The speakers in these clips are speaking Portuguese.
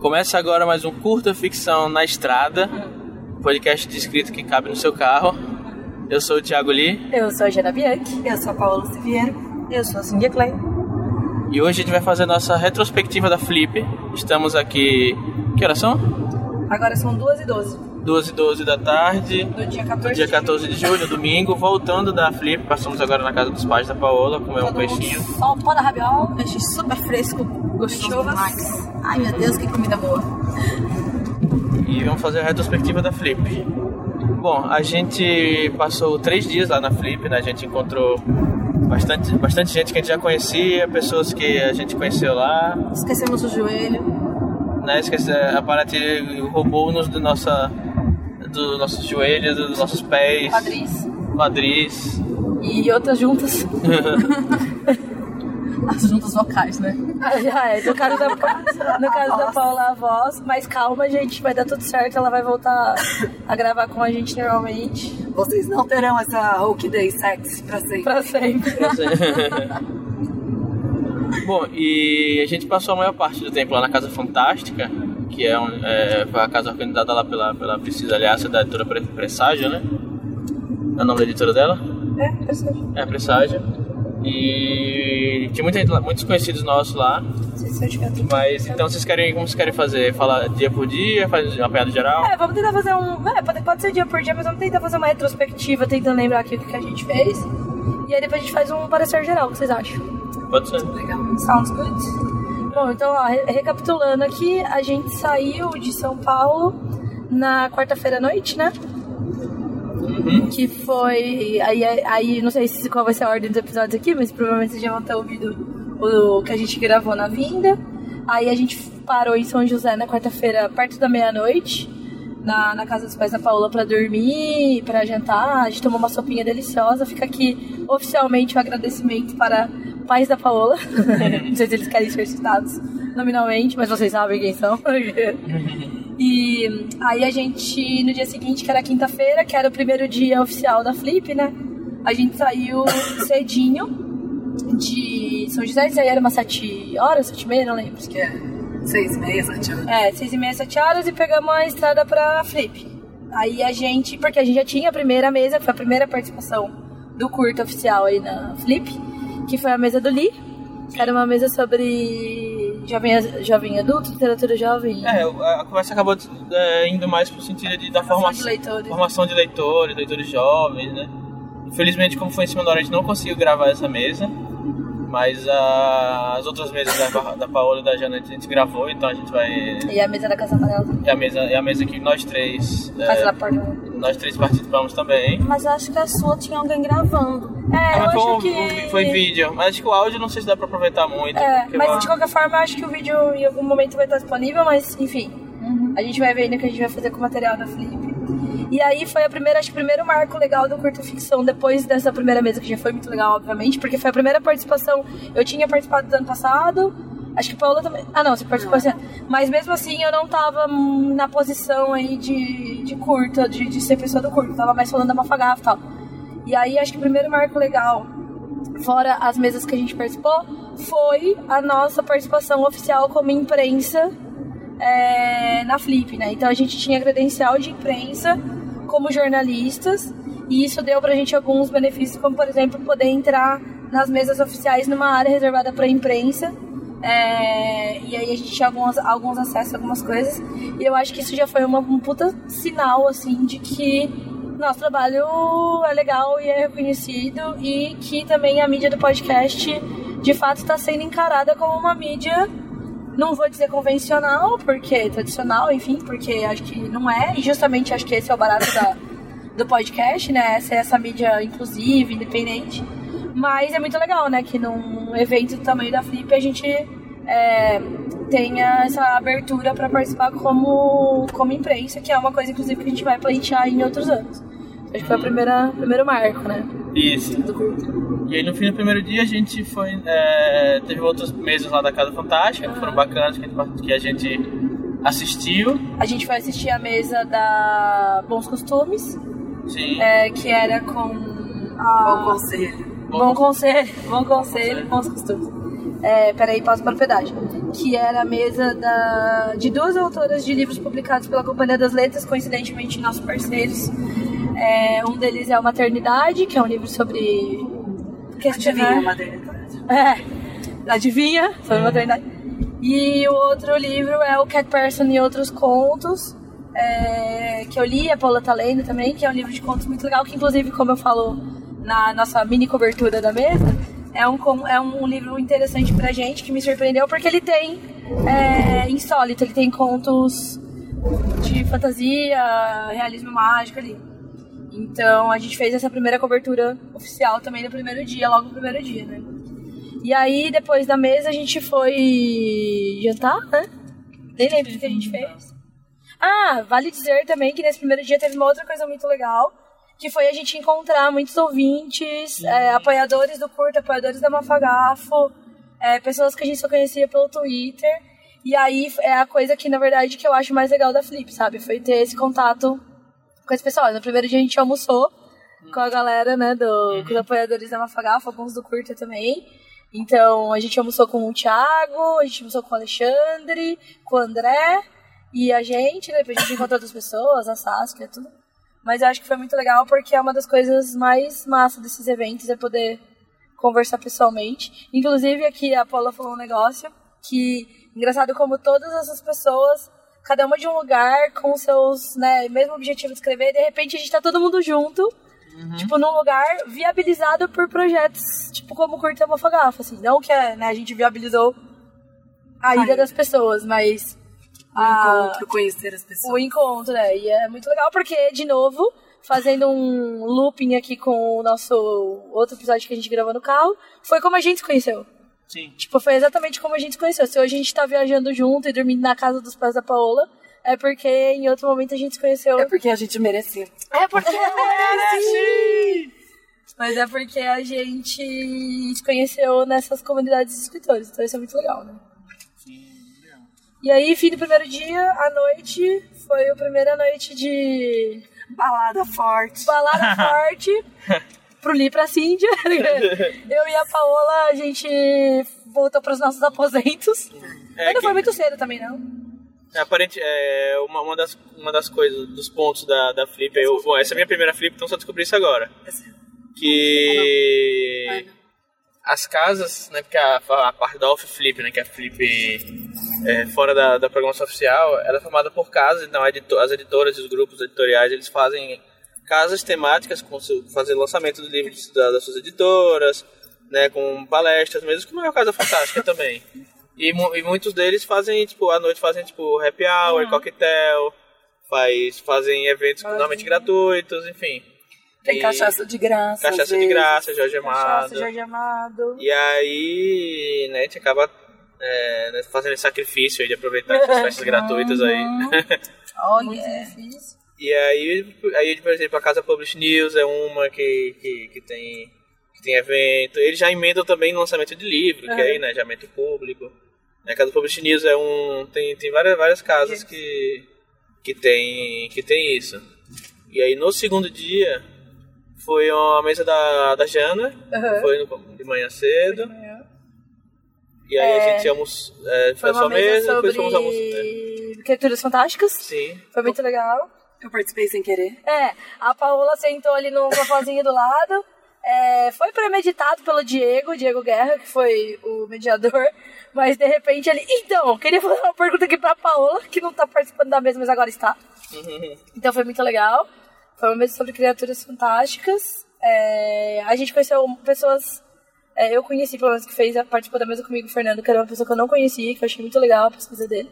Começa agora mais um curta ficção na estrada, podcast de escrito que cabe no seu carro. Eu sou o Thiago Lee Eu sou a Jana Bianchi. Eu sou a Paola Siviero. Eu sou a Cindy Clay. e hoje a gente vai fazer nossa retrospectiva da Flip. Estamos aqui. Que horas são? Agora são 2 e 12 2 e 12 da tarde, do dia 14 dia de 14 de julho, domingo, voltando da Flip. Passamos agora na casa dos pais da Paola, comer um Todo mundo peixinho. Só o pó da rabiola. Peixe super fresco, gostoso demais. Ai meu Deus, que comida boa. e vamos fazer a retrospectiva da Flip. Bom, a gente passou três dias lá na Flip, né? A gente encontrou bastante, bastante gente que a gente já conhecia, pessoas que a gente conheceu lá, Esquecemos o joelho. né? Esqueci, a Paraty roubou-nos do nossa, dos nossos joelhos, dos nossos pés, Quadris. quadris. E outras juntas. As juntas vocais, né? Ah, já é. No caso, da, no caso da Paula, a voz. Mas calma, gente. Vai dar tudo certo. Ela vai voltar a gravar com a gente normalmente. Vocês não terão essa Hulk Day sexy pra sempre. Pra sempre. Bom, e a gente passou a maior parte do tempo lá na Casa Fantástica, que é, é foi a casa organizada lá pela, pela Priscila Aliaça, da editora Pre- Presságio, né? É o nome da editora dela? É, interessante. É, Presságio. E tinha muita muitos conhecidos nossos lá, mas então vocês querem, como vocês querem fazer? Falar dia por dia, fazer um apanhado geral? É, vamos tentar fazer um. É, pode, pode ser dia por dia, mas vamos tentar fazer uma retrospectiva, tentando lembrar aqui o que a gente fez. E aí depois a gente faz um parecer geral, o que vocês acham? Pode ser. Legal. Sounds good? Bom, então, ó, re- recapitulando aqui, a gente saiu de São Paulo na quarta-feira à noite, né? Que foi. Aí, aí, não sei se qual vai ser a ordem dos episódios aqui, mas provavelmente vocês já vão ter ouvido o que a gente gravou na vinda. Aí a gente parou em São José na quarta-feira, perto da meia-noite, na, na casa dos pais da Paola pra dormir, pra jantar. A gente tomou uma sopinha deliciosa. Fica aqui oficialmente o agradecimento para pais da Paola. não sei se eles querem ser citados nominalmente, mas vocês sabem quem são. E aí a gente, no dia seguinte, que era quinta-feira, que era o primeiro dia oficial da Flip, né? A gente saiu cedinho de São José, isso aí era umas sete horas, sete e meia, não lembro. Acho que é seis meses, sete anos. É, seis e meia, sete horas e pegamos a estrada pra Flip. Aí a gente, porque a gente já tinha a primeira mesa, que foi a primeira participação do curto oficial aí na Flip, que foi a mesa do Lee, que era uma mesa sobre jovem, jovem adulto, literatura jovem. É, a a conversa acabou é, indo mais pro sentido de, da Formação formação, de leitores. formação de leitores, leitores jovens, né? Infelizmente, como foi em cima da hora, a gente não conseguiu gravar essa mesa, mas ah, as outras mesas da, da Paola e da Jana a gente gravou, então a gente vai. E a mesa da Casa Amarela. É a mesa, é a mesa que nós três. é, Porta. nós três participamos também. Mas eu acho que a sua tinha alguém gravando. É, Ah, eu mas foi, acho um- que. foi vídeo, mas acho que o áudio não sei se dá pra aproveitar muito. É, mas de qualquer forma, eu acho que o vídeo em algum momento vai estar disponível, mas enfim. A gente vai ver ainda o que a gente vai fazer com o material da Flip. E aí foi a primeira, acho que o primeiro marco legal do Curta Ficção, depois dessa primeira mesa, que já foi muito legal, obviamente, porque foi a primeira participação. Eu tinha participado do ano passado, acho que a Paola também. Ah, não, você participou assim. Mas mesmo assim eu não tava na posição aí de, de curta, de, de ser pessoa do curto, eu tava mais falando da Mafagafa e tal. E aí acho que o primeiro marco legal fora as mesas que a gente participou, foi a nossa participação oficial como imprensa é, na Flip, né? Então a gente tinha credencial de imprensa como jornalistas e isso deu pra gente alguns benefícios, como por exemplo poder entrar nas mesas oficiais numa área reservada pra imprensa. é, e aí a gente tinha alguns, alguns acessos algumas coisas. E eu acho que isso já foi uma, um puta sinal, assim, de que nosso trabalho é legal e é reconhecido e que também a mídia do podcast de fato está sendo encarada como uma mídia não vou dizer convencional porque tradicional enfim porque acho que não é e justamente acho que esse é o barato da, do podcast né essa é essa mídia inclusiva independente mas é muito legal né que num evento do tamanho da Flip a gente é, tenha essa abertura para participar como, como imprensa, que é uma coisa, inclusive, que a gente vai pleitear em outros anos. Acho que foi o primeiro marco, né? Isso. E aí no fim do primeiro dia a gente foi. é, teve outras mesas lá da Casa Fantástica, que foram bacanas, que a gente, que a gente assistiu. A gente foi assistir a mesa da Bons Costumes, Sim. é, que era com a... Bom conselho. Bom conselho, bom conselho, bons costumes. É, peraí, passo para o pedágio. Que era a mesa da, de duas autoras de livros publicados pela Companhia das Letras, coincidentemente nossos parceiros. É, um deles é o Maternidade, que é um livro sobre Adivinha, questionar. Madeira. É, adivinha, sobre maternidade. E o outro livro é o Cat Person e Outros Contos, é, que eu li, a Paula tá lendo também, que é um livro de contos muito legal, que inclusive, como eu falo na nossa mini cobertura da mesa, é um, é um livro interessante pra gente, que me surpreendeu, porque ele tem é, insólito, ele tem contos de fantasia, realismo mágico ali. Então a gente fez essa primeira cobertura oficial também no primeiro dia, logo no primeiro dia, né? E aí, depois da mesa, a gente foi jantar, né? Nem lembro do que a gente fez. Ah, vale dizer também que nesse primeiro dia teve uma outra coisa muito legal, que foi a gente encontrar muitos ouvintes, é, apoiadores do curto, apoiadores da Mafagafo, é, pessoas que a gente só conhecia pelo Twitter. E aí é a coisa que, na verdade, que eu acho mais legal da Flip, sabe? Foi ter esse contato com esse pessoal. No primeiro dia a gente almoçou com a galera, né, do, com os apoiadores da Mafagafa, alguns do Curta também. Então, a gente almoçou com o Thiago, a gente almoçou com o Alexandre, com o André e a gente, né, depois a gente encontrou outras pessoas, a Saskia, tudo. Mas eu acho que foi muito legal porque é uma das coisas mais massas desses eventos é poder conversar pessoalmente. Inclusive, aqui a Paula falou um negócio que, engraçado como todas essas pessoas, cada uma de um lugar com seus, né, mesmo objetivo de escrever, e de repente a gente tá todo mundo junto, tipo, num lugar viabilizado por projetos, tipo, como o Curta Mafagafa, assim. Não que né, a gente viabilizou a ida Ai. das pessoas, mas... O a- encontro, conhecer as pessoas. o encontro, né? E é muito legal porque, de novo, fazendo um looping aqui com o nosso outro episódio que a gente gravou no carro, foi como a gente se conheceu. Sim. Tipo, foi exatamente como a gente se conheceu. Se hoje a gente tá viajando junto e dormindo na casa dos pais da Paola, é porque em outro momento a gente se conheceu. É porque a gente merecia. É porque merece! Mas é porque a gente se conheceu nessas comunidades de escritores. Então isso é muito legal, né? E aí, fim do primeiro dia, à noite, foi a primeira noite de Balada forte. balada forte pro Li e pra Cíndia. Eu e a Paola, a gente voltou pros nossos aposentos. É Mas não que- foi muito cedo também, não. É, aparente, é uma, uma, das, uma das coisas, dos pontos da, da Flip, eu, bom, essa é a minha primeira Flip, então só descobri isso agora. Que as casas, né, porque a, a parte da Off Flip, né, que é a Flip é, fora da, da programação oficial, ela é formada por casas, então a edito- as editoras e os grupos editoriais, eles fazem casas temáticas, com seu, fazer lançamento de livros da- das suas editoras, né, com palestras mesmo, como é o caso da Fantástica também. E, e muitos deles fazem, tipo, à noite fazem, tipo, happy hour, coquetel, faz, fazem eventos normalmente gratuitos, enfim. Tem E- cachaça de graça. Cachaça de graça, Jorge Amado. Nossa, Jorge Amado. E aí, né, a gente acaba é, né, fazendo esse sacrifício aí de aproveitar essas festas gratuitas aí. Muito difícil. E aí, aí, por exemplo, a Casa Publish News é uma que, que, que tem, que tem evento. Eles já emendam também no lançamento de livro, que aí, né, já mete o público. A Casa Publish News é um... Tem, tem várias, várias casas que, que, tem, que tem isso. E aí, no segundo dia, foi a mesa da, da Jana, Uhum. foi no, de manhã cedo. E aí a gente almoçou, é, Foi foi só uma mesa mesa, sobre depois fomos almoçar. né? criaturas fantásticas. Sim. Foi muito legal. Eu participei sem querer. É, a Paola sentou ali no sofazinho do lado. É, foi premeditado pelo Diego, Diego Guerra, que foi o mediador. Mas de repente ele. Então, queria fazer uma pergunta aqui pra Paola, que não tá participando da mesa, mas agora está. Então foi muito legal. Foi uma mesa sobre criaturas fantásticas. É, a gente conheceu pessoas. é, eu conheci, pelo menos, que fez, participou da mesa comigo, o Fernando, que era uma pessoa que eu não conhecia, que eu achei muito legal a pesquisa dele.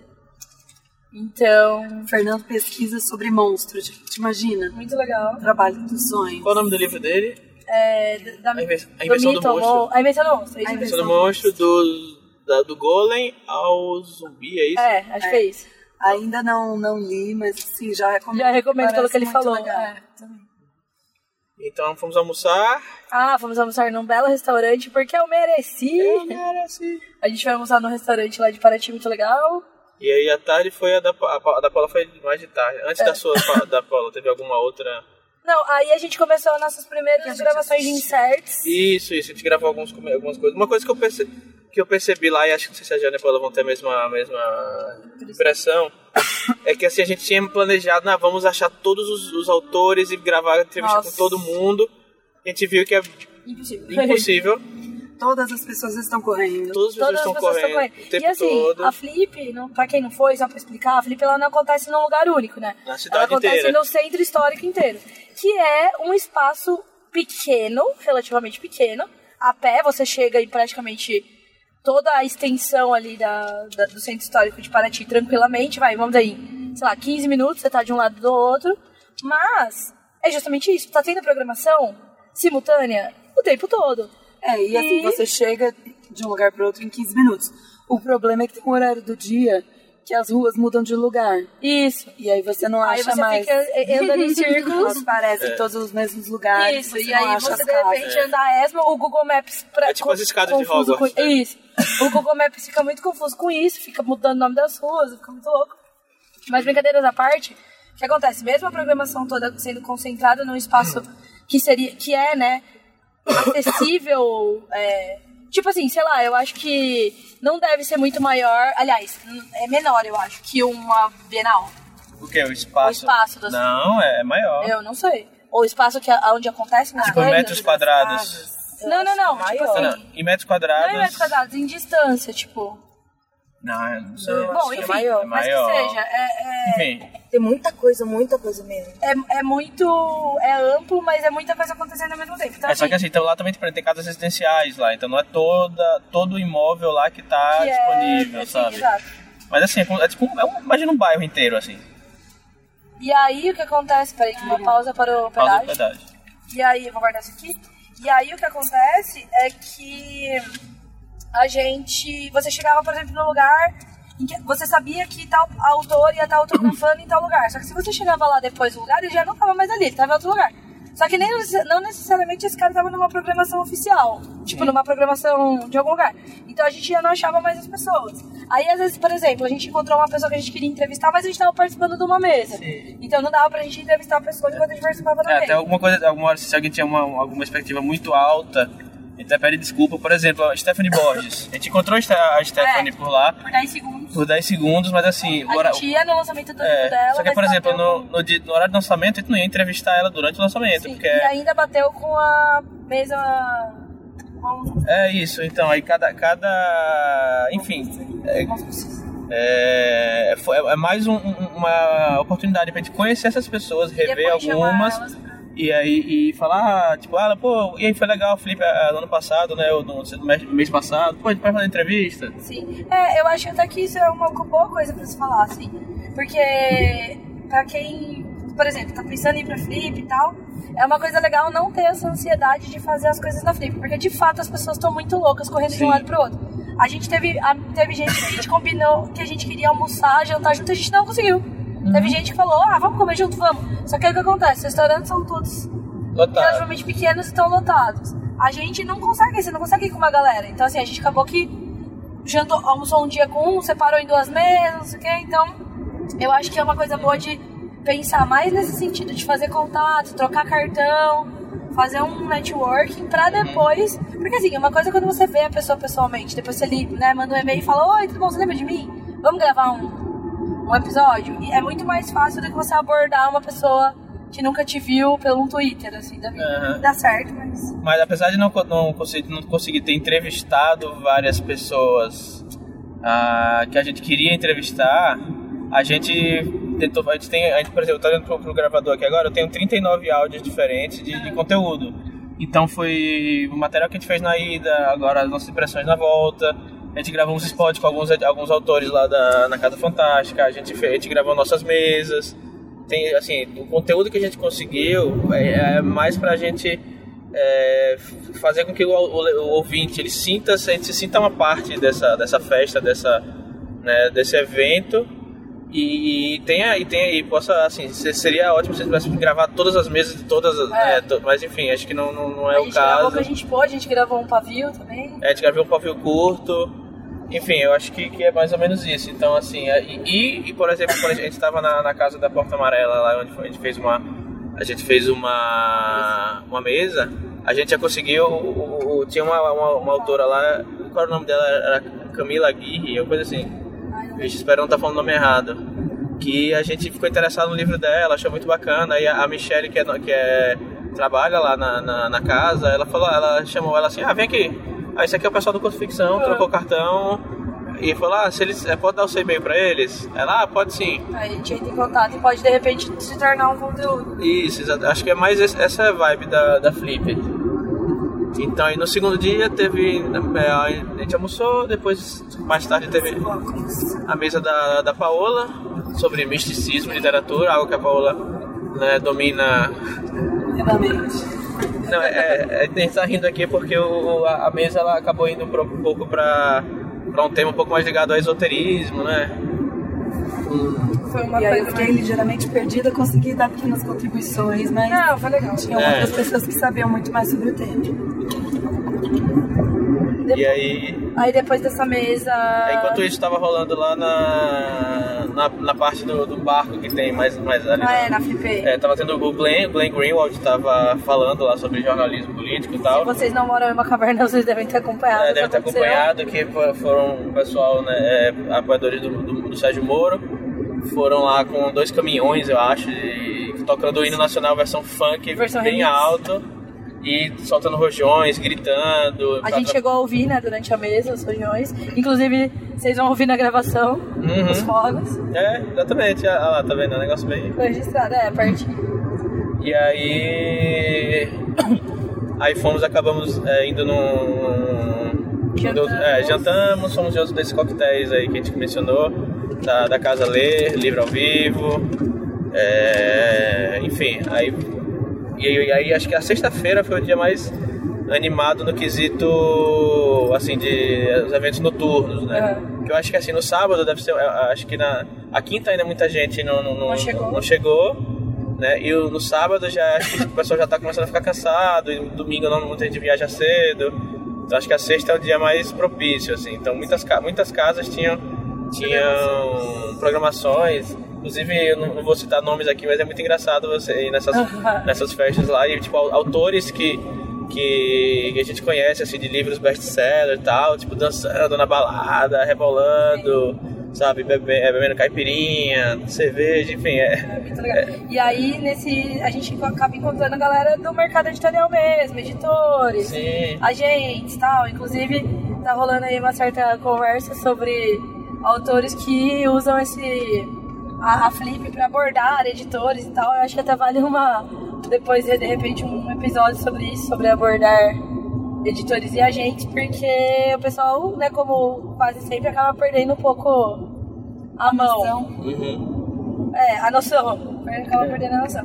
Então, Fernando pesquisa sobre monstros, gente. Imagina. muito legal. Trabalho dos sonhos. Qual o nome do livro dele? É, da, A inven- a invenção do mito, monstro. mo- A invenção do monstro. é isso A. Invenção do monstro, do, da- do golem ao zumbi, é isso? É, acho que é isso. Ainda não, não li, mas sim, já recomendo. Já recomendo pelo que ele falou. legal. É, também. Então fomos almoçar. Ah, fomos almoçar num belo restaurante porque eu mereci. mereci. A gente foi almoçar num restaurante lá de Paraty muito legal. E aí à tarde foi a da, a, a da Paula foi mais de tarde. Antes da sua, da Paula, teve alguma outra. Não, aí a gente começou as nossas primeiras gravações de inserts. Isso, isso, a gente gravou alguns, algumas coisas. Uma coisa que eu percebi. que eu percebi lá, e acho que não sei se a Jana e a Paula vão ter a mesma, a mesma impressão, é que assim, a gente tinha planejado, ah, vamos achar todos os, os autores e gravar a entrevista Nossa. com todo mundo. A gente viu que é Impossível. impossível. Todas as pessoas estão correndo. Todas as pessoas Todas as estão pessoas estão correndo correndo. o tempo E assim, todo. a Flip, não, pra quem não foi, só pra explicar, a Flip ela não acontece num lugar único, né? Na cidade ela acontece inteira. no centro histórico inteiro. Que é um espaço pequeno, relativamente pequeno. A pé você chega em praticamente toda a extensão ali da, da- do centro histórico de Paraty tranquilamente. Vai, vamos aí, sei lá, 15 minutos, você tá de um lado do outro. Mas é justamente isso. Tá tendo programação simultânea o tempo todo. É, e assim, E- você chega de um lugar para outro em 15 minutos. O problema é que tem um horário do dia que as ruas mudam de lugar. Isso. E aí você não Aí acha você mais. fica eh, andando em círculos. Elas parecem todos os mesmos lugares. Isso, e aí você de repente anda a esmo, o Google Maps pra, É tipo as escadas de Hogwarts, com né? Isso. O Google Maps fica muito confuso com isso, fica mudando o nome das ruas, fica muito louco. Mas brincadeiras à parte, o que acontece? Mesmo a programação toda sendo concentrada num espaço que seria, que é, né, acessível, é, tipo assim, sei lá, eu acho que não deve ser muito maior, aliás, é menor, eu acho, que uma Bienal. O que? O espaço? O espaço das- Não, é maior. Eu não sei. Ou o espaço que, onde acontece nas Tipo, coisas. metros quadrados. Não, não, não. Tipo assim, Não, em metros quadrados. não em metros quadrados, em distância, tipo. Não, eu não sei. Não, Bom, que é enfim, maior. mas que seja, é, é, Enfim, Tem muita coisa, muita coisa mesmo. é, é muito. É amplo, mas é muita coisa acontecendo ao mesmo tempo. Então, é só que assim, então lá também tem casas residenciais lá, então não é toda, todo o imóvel lá que tá que é- disponível, assim, sabe? Exato. Mas assim, é, é tipo, é um, imagina um bairro inteiro, assim. E aí o que acontece? Peraí, que uma pausa para o Pausa pedágio. de pedágio. E aí, eu vou guardar isso aqui. E aí o que acontece é que a gente. Você chegava, por exemplo, no lugar em que você sabia que tal autor ia estar autografando em tal lugar. Só que se você chegava lá depois do lugar, ele já não estava mais ali, ele estava em outro lugar. Só que nem, não necessariamente esse cara estava numa programação oficial. Tipo, numa programação de algum lugar. Então a gente já não achava mais as pessoas. Aí, às vezes, por exemplo, a gente encontrou uma pessoa que a gente queria entrevistar, mas a gente estava participando de uma mesa. Então não dava pra gente entrevistar a pessoa enquanto a gente participava da É, mesa. até alguma coisa, alguma hora, se alguém tinha uma, alguma expectativa muito alta, até pede desculpa. Por exemplo, a Stephanie Borges. A gente encontrou a Ste- a Stephanie É. por lá Por 10 segundos. por 10 segundos, mas assim, A hora- gente ia no lançamento do é, dela. só que, por exemplo, no, no, dia- no horário do lançamento, a gente não ia entrevistar ela durante o lançamento, Sim, porque E ainda bateu com a mesa. com- é isso. Então, aí cada, cada, enfim, é, é, é mais um- um- uma oportunidade pra gente conhecer essas pessoas, rever algumas. elas. E aí, e falar, ah, tipo, ah, pô, e aí foi legal Felipe ah, no ano passado, né, ou no, no mês, passado, pô, a gente vai fazer entrevista. Sim. É, eu acho até que isso é uma boa coisa pra se falar, assim. Porque, pra quem, por exemplo, tá pensando em ir pra Flip e tal, é uma coisa legal não ter essa ansiedade de fazer as coisas na Flip. Porque, de fato, as pessoas estão muito loucas correndo de Sim. um lado pro outro. A gente teve, a- teve gente que a gente combinou que a gente queria almoçar, jantar junto, a gente não conseguiu. Teve gente que falou, ah, vamos comer junto, vamos. Só que aí o que acontece? Os restaurantes são todos Lotado. relativamente pequenos e estão lotados. A gente não consegue, você não consegue ir com uma galera. Então, assim, a gente acabou que jantou, almoçou um dia com um, separou em duas mesas, não sei o quê. Então, eu acho que é uma coisa boa de pensar mais nesse sentido, de fazer contato, trocar cartão, fazer um networking pra depois. Porque, assim, uma coisa é quando você vê a pessoa pessoalmente, depois você li- né, manda um e-mail e fala: Oi, tudo bom? Você lembra de mim? Vamos gravar um, um episódio? E é muito mais fácil do que você abordar uma pessoa que nunca te viu pelo Twitter, assim, da vida. Aham. Dá certo, mas. Mas apesar de não, não, conseguir, não conseguir ter entrevistado várias pessoas ah, que a gente queria entrevistar, a gente tentou. A gente tem, a gente, por exemplo, tô olhando pro, pro gravador aqui agora, eu tenho 39 áudios diferentes de, de conteúdo. Então foi o material que a gente fez na ida, agora as nossas impressões na volta. A gente gravou uns spots com alguns, alguns autores lá da, na Casa Fantástica, a gente, a gente gravou nossas mesas. Tem, assim, o conteúdo que a gente conseguiu é, é mais pra gente é, fazer com que o, o- o ouvinte ele sinta, a gente se sinta uma parte dessa, dessa festa, dessa, né, desse evento e, e tenha e tenha e possa assim se- seria ótimo se a gente pudesse gravar todas as mesas de todas as, né, to- mas enfim acho que não, não, não é a o gente gravou caso o que a gente pôde, a gente gravou um pavio também. é, a gente gravou um pavio curto. Enfim, eu acho que, que é mais ou menos isso. Então, assim, é- e, e, por exemplo, quando a gente estava na, na casa da Porta Amarela, lá onde a gente fez uma. A gente fez uma, uma mesa, a gente já conseguiu o- o- tinha uma, uma, uma autora lá, qual era o nome dela? Era Camila Aguirre, ou coisa assim. Vixe, espero não estar falando o nome errado. Que a gente ficou interessado no livro dela, achou muito bacana. Aí a a Michelle, que, é, que é, trabalha lá na, na, na casa, ela falou, ela chamou ela assim, ah, vem aqui. Ah, esse aqui é o pessoal do Curso Ficção, trocou cartão. E falou, ah, se eles, é, pode dar o seu e-mail pra eles? Ela, ah, pode sim. Aí a gente entra em contato e pode de repente se tornar um conteúdo. Isso, exato. acho que é mais esse- essa é vibe da, da Flip. Então, aí no segundo dia teve. é, a gente almoçou, depois, mais tarde, teve a mesa da, da Paola sobre misticismo e literatura, algo que a Paola né, domina. Plenamente. Não, é, é, a gente tá rindo aqui porque o, a, a mesa ela acabou indo pro- um pouco pra, pra um tema um pouco mais ligado ao esoterismo, né? Foi uma E aí eu coisa fiquei mais... ligeiramente perdida, consegui dar pequenas contribuições, mas Não, foi legal. tinham É. outras pessoas que sabiam muito mais sobre o tema. E aí Aí depois dessa mesa. Enquanto isso estava rolando lá na, na, na parte do, do barco que tem mais, mais ali. Ah, é, na Flip. É, tava tendo o Glenn, Glenn Greenwald tava falando lá sobre jornalismo político e tal. Se vocês não moram em uma caverna, vocês devem ter acompanhado. É, o que deve ter acompanhado que fo- foram o pessoal, né, é, apoiadores do, do, do Sérgio Moro, foram lá com dois caminhões, eu acho, e, tocando o hino nacional versão funk Versão bem remix. alto e soltando rojões, gritando. A gente chegou a ouvir, né, durante a mesa, os rojões. Inclusive, vocês vão ouvir na gravação Uhum. os fogos. É, exatamente. Ah lá, tá vendo? É um negócio bem. Foi registrado, é, pertinho. E aí. Aí fomos, acabamos é, indo num. Jantamos. É, jantamos, fomos em outros desses coquetéis aí que a gente mencionou, da, da Casa Ler, livro ao vivo. é, enfim, aí. E aí, acho que a sexta-feira foi o dia mais animado no quesito assim de os eventos noturnos, né? Que eu acho que assim no sábado deve ser, acho que na a quinta ainda muita gente não não, não, Não chegou. não chegou, né? E o- no sábado já acho que o pessoal já tá começando a ficar cansado, e domingo não muita gente viaja cedo. Então acho que a sexta é o dia mais propício assim. Então muitas muitas casas tinham tinham programações Inclusive, eu não não vou citar nomes aqui, mas é muito engraçado você ir nessas, nessas festas lá e, tipo, au- autores que, que a gente conhece, assim, de livros best-seller e tal, tipo, dançando na balada, rebolando, sabe, bebe, é, bebendo caipirinha, cerveja, enfim, é... É muito legal. E aí, nesse, a gente acaba encontrando a galera do mercado editorial mesmo, editores, Sim, agentes e tal. Inclusive, tá rolando aí uma certa conversa sobre autores que usam esse a, a Flip para abordar editores e tal. Eu acho que até vale uma depois de repente um episódio sobre isso, sobre abordar editores e agentes, porque o pessoal, né, como quase sempre acaba perdendo um pouco a mão. Então, uhum. É, a noção. Acaba perdendo a noção.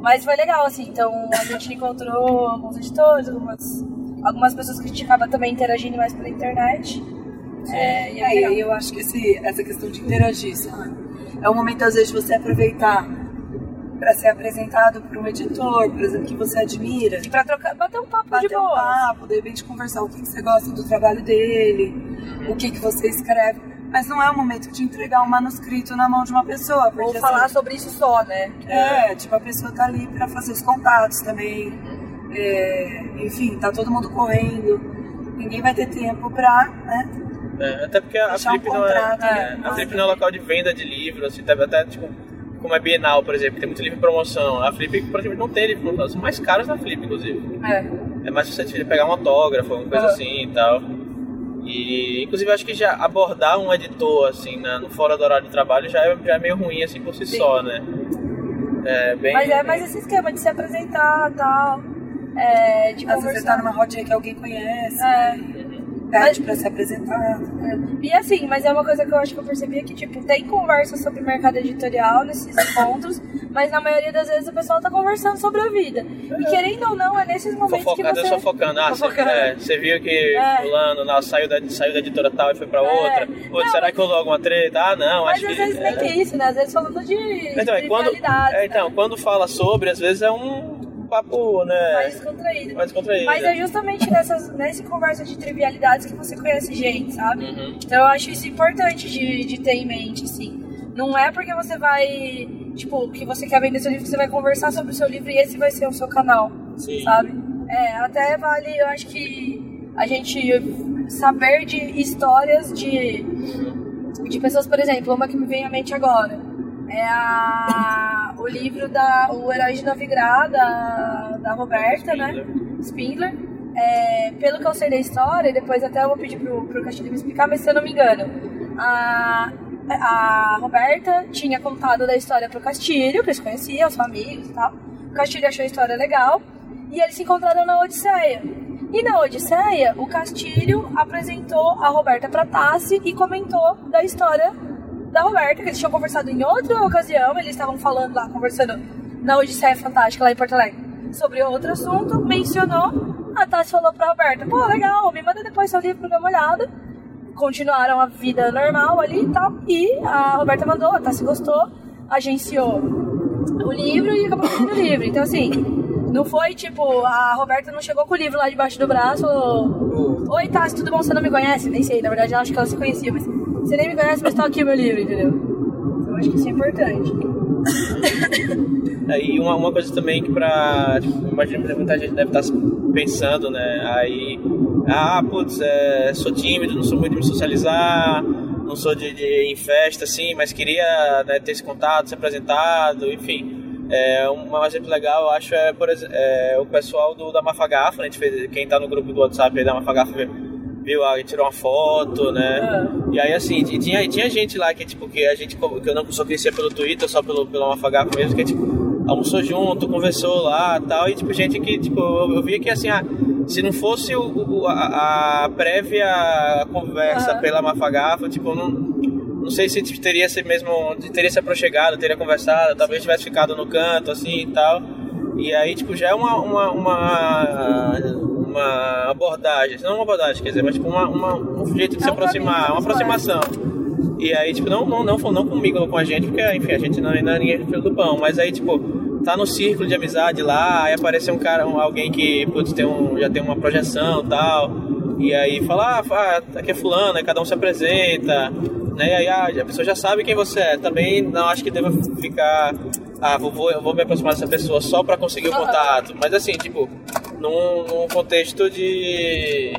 Mas foi legal, assim. Então a gente encontrou alguns editores, algumas, algumas pessoas que a gente acaba também interagindo mais pela internet. É, e é É, e aí eu acho que esse, essa questão de interagir, sabe? É um momento, às vezes, de você aproveitar para ser apresentado por um editor, por exemplo, que você admira. E pra trocar, bater um papo de Bater um boa. papo, de repente conversar o que, que você gosta do trabalho dele, o que, que você escreve. Mas não é o momento de entregar um manuscrito na mão de uma pessoa. Porque, Ou falar assim, sobre isso só, né? É, tipo, a pessoa tá ali para fazer os contatos também. É, enfim, tá todo mundo correndo. Ninguém vai ter tempo pra, né? É, até porque a Fechar um Flip não é, é, né? a Flip não é local de venda de livros, assim, tá- até tipo, como é Bienal, por exemplo, tem muito livro em promoção. A Flip praticamente não tem livro em promoção, são mais caros na Flip, inclusive. É. É mais se você pegar um autógrafo, uma coisa Aham. assim e tal. E, inclusive, acho que já abordar um editor, assim, na, no fora do horário de trabalho já é, já é meio ruim, assim, por si Sim. só, né? É bem... Mas é mais esse esquema de se apresentar e tal. É, de Às vezes você tá numa rodinha que alguém conhece, É. pede pra ser apresentado. E assim, mas é uma coisa que eu acho que eu percebi é que, tipo, tem conversa sobre mercado editorial nesses encontros, mas na maioria das vezes o pessoal tá conversando sobre a vida. E querendo ou não, é nesses momentos Fofocado, que eu você... sofocando. Ah, você, Fofocando. é, você viu que É. fulano lá, saiu, da, saiu da editora tal e foi pra É. outra. Putz, Não, será mas- que rolou alguma treta? Ah, não, Mas acho às que... vezes nem é. isso, né? Às vezes falando de Então, é quando, trivialidades, é, então, né? quando fala sobre, às vezes é um papo, né? mais descontraído. mais descontraído. Mas é justamente nessas, nessa conversa de trivialidades que você conhece gente, sabe? Uhum. Então eu acho isso importante de, de ter em mente, assim. Não é porque você vai, tipo, que você quer vender seu livro, que você vai conversar sobre o seu livro e esse vai ser o seu canal, Sim. sabe? É, até vale, eu acho que a gente saber de histórias de, de pessoas, por exemplo, uma que me vem à mente agora é a, o livro da O Herói de Novigrad, da, da Roberta, né? Spindler. É, pelo que eu sei da história, depois até eu vou pedir pro, pro Castilho me explicar, mas se eu não me engano, a, a Roberta tinha contado da história pro Castilho, que eles conheciam, os amigos e tal. O Castilho achou a história legal e eles se encontraram na Odisseia. E na Odisseia, o Castilho apresentou a Roberta pra Tassi e comentou da história da Roberta, que eles tinham conversado em outra ocasião, eles estavam falando lá, conversando na Odisseia Fantástica, lá em Porto Alegre, sobre outro assunto, mencionou, a Tassi falou pra Roberta, pô, legal, me manda depois seu livro pra dar uma olhada. Continuaram a vida normal ali e tal, e a Roberta mandou, a Tassi gostou, agenciou o livro e acabou fazendo o livro. Então, assim, não foi tipo, a Roberta não chegou com o livro lá debaixo do braço, falou, oi Tassi, tudo bom? Você não me conhece? Nem sei, na verdade, acho que ela se conhecia, mas você nem me conhece, mas tá aqui meu livro, entendeu? Então, eu acho que isso é importante. É, e uma, uma coisa também que pra. Tipo, imagino que muita gente deve estar pensando, né? Aí. Ah, putz, é, sou tímido, não sou muito de me socializar, não sou de, de ir em festa, assim, mas queria né, ter esse contato, ser apresentado, enfim. É, um, exemplo legal, eu acho, é, por é, o pessoal do, da Mafagafa, né? A gente fez, quem tá no grupo do WhatsApp aí da Mafagafa viu, a gente tirou uma foto, né? E aí, assim, e tinha, tinha gente lá que, tipo, que a gente, que eu não só conhecia pelo Twitter, só pelo, pelo Mafagafa mesmo, que, tipo, almoçou junto, conversou lá tal, e, tipo, gente que, tipo, eu, eu via que, assim, ah, se não fosse o, o- a, a prévia conversa Aham. pela Mafagafa, tipo, não, não sei se teria se mesmo, teria se aproximado, teria conversado, talvez tivesse ficado no canto, assim, e tal. E aí, tipo, já é uma, uma, uma, uma abordagem, não uma abordagem, quer dizer, mas tipo, uma, uma, um jeito de É se um aproximar, uma aproximação. E aí, tipo, não, não, não, não comigo, com a gente, porque, enfim, a gente não, ninguém é filho do pão, mas aí, tipo, tá no círculo de amizade lá, aí aparece um cara, um, alguém que, putz, tem um, já tem uma projeção e tal, e aí fala, ah, aqui é fulano, aí cada um se apresenta, né, e aí ah, a pessoa já sabe quem você é, também não acho que deva ficar, ah, vou, vou, vou me aproximar dessa pessoa só pra conseguir o contato, mas assim, tipo, num, num contexto de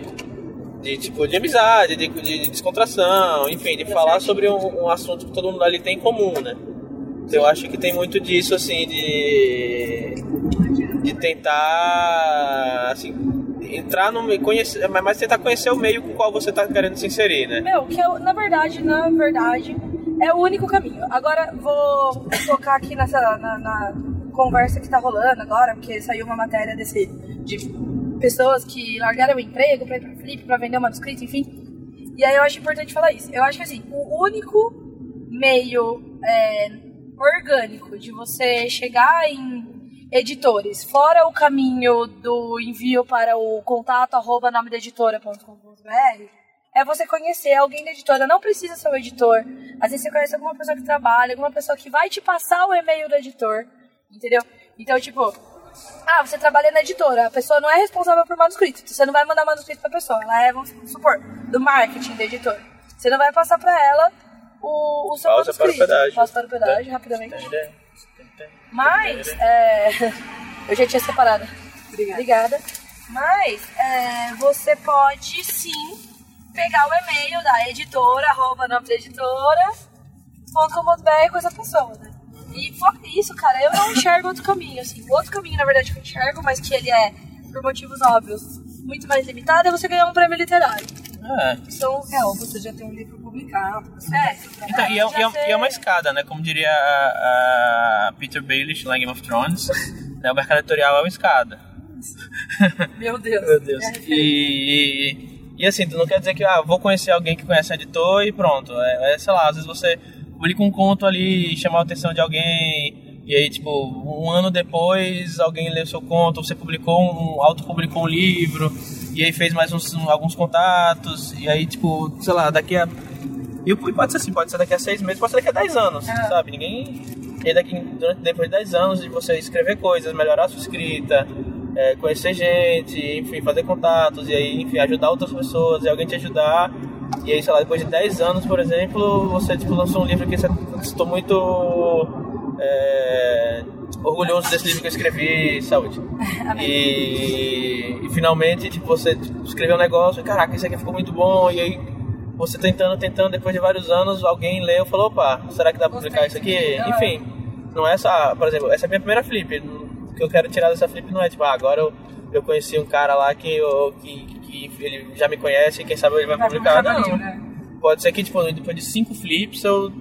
de tipo de amizade, de, de descontração, enfim, de falar sobre um, um assunto que todo mundo ali tem em comum, né? Então, Eu acho que tem muito disso assim de de tentar assim entrar no conhecer, mas tentar conhecer o meio com o qual você tá querendo se inserir, né? Meu, que eu, na verdade, na verdade, é o único caminho. Agora, vou focar aqui nessa na, na conversa que tá rolando agora, porque saiu uma matéria desse, de pessoas que largaram o emprego pra ir pra Flip, pra vender o manuscrito, enfim. E aí eu acho importante falar isso. Eu acho que, assim, o único meio é, orgânico de você chegar em editores, fora o caminho do envio para o contato arroba nome da editora.com.br, é você conhecer alguém da editora. Não precisa ser o editor. Às vezes você conhece alguma pessoa que trabalha, alguma pessoa que vai te passar o e-mail do editor. Entendeu? Então, tipo, ah, você trabalha na editora, a pessoa não é responsável por manuscrito. Você não vai mandar manuscrito pra pessoa. Ela é, vamos supor, do marketing da editora. Você não vai passar pra ela o, o seu Pausa para o manuscrito. pedágio. Pausa para o pedágio, rapidamente. Mas, é, eu já tinha separado. Obrigada. Obrigada. Mas, é, você pode sim pegar o e-mail da editora, arroba nome da editora.com.br com essa pessoa, né? E fora isso, cara, eu não enxergo outro caminho, assim. O outro caminho, na verdade, que eu enxergo, mas que ele é, por motivos óbvios, muito mais limitado, é você ganhar um prêmio literário. É. São... É, ou você já tem um livro publicado. você É, Então, e, é, e é- e é uma escada, né? Como diria a, a Peter Baelish lá em Game of Thrones, né? o mercado editorial é uma escada. Meu Deus. Meu Deus. É, E, e, e assim, tu não quer dizer que, ah, vou conhecer alguém que conhece editor e pronto. É, é, sei lá, às vezes você publica um conto ali, chama a atenção de alguém, e aí, tipo, um ano depois alguém o seu conto, você publicou um, autopublicou um livro, e aí fez mais uns, um- alguns contatos, e aí, tipo, sei lá, daqui a. E pode ser assim, pode ser daqui a seis meses, pode ser daqui a dez anos, É. sabe? Ninguém. E aí daqui, durante, depois de 10 anos de você escrever coisas, melhorar a sua escrita, é, conhecer gente, enfim, fazer contatos, e aí, enfim, ajudar outras pessoas, e alguém te ajudar. E aí, sei lá, depois de 10 anos, por exemplo, você tipo, lançou um livro que você conquistou muito. é, orgulhoso desse livro que eu escrevi, saúde. E, e finalmente, tipo, você escreveu um negócio, caraca, isso aqui ficou muito bom, e aí você tentando, tentando, depois de vários anos, alguém leu e falou, opa, será que dá pra publicar isso aqui? Enfim, não é só, por exemplo, essa é a minha primeira flip, o que eu quero tirar dessa flip não é tipo, ah, agora eu, eu conheci um cara lá que, eu, que, que ele já me conhece, quem sabe ele vai publicar. Não, né? pode ser que, tipo, depois de cinco flips eu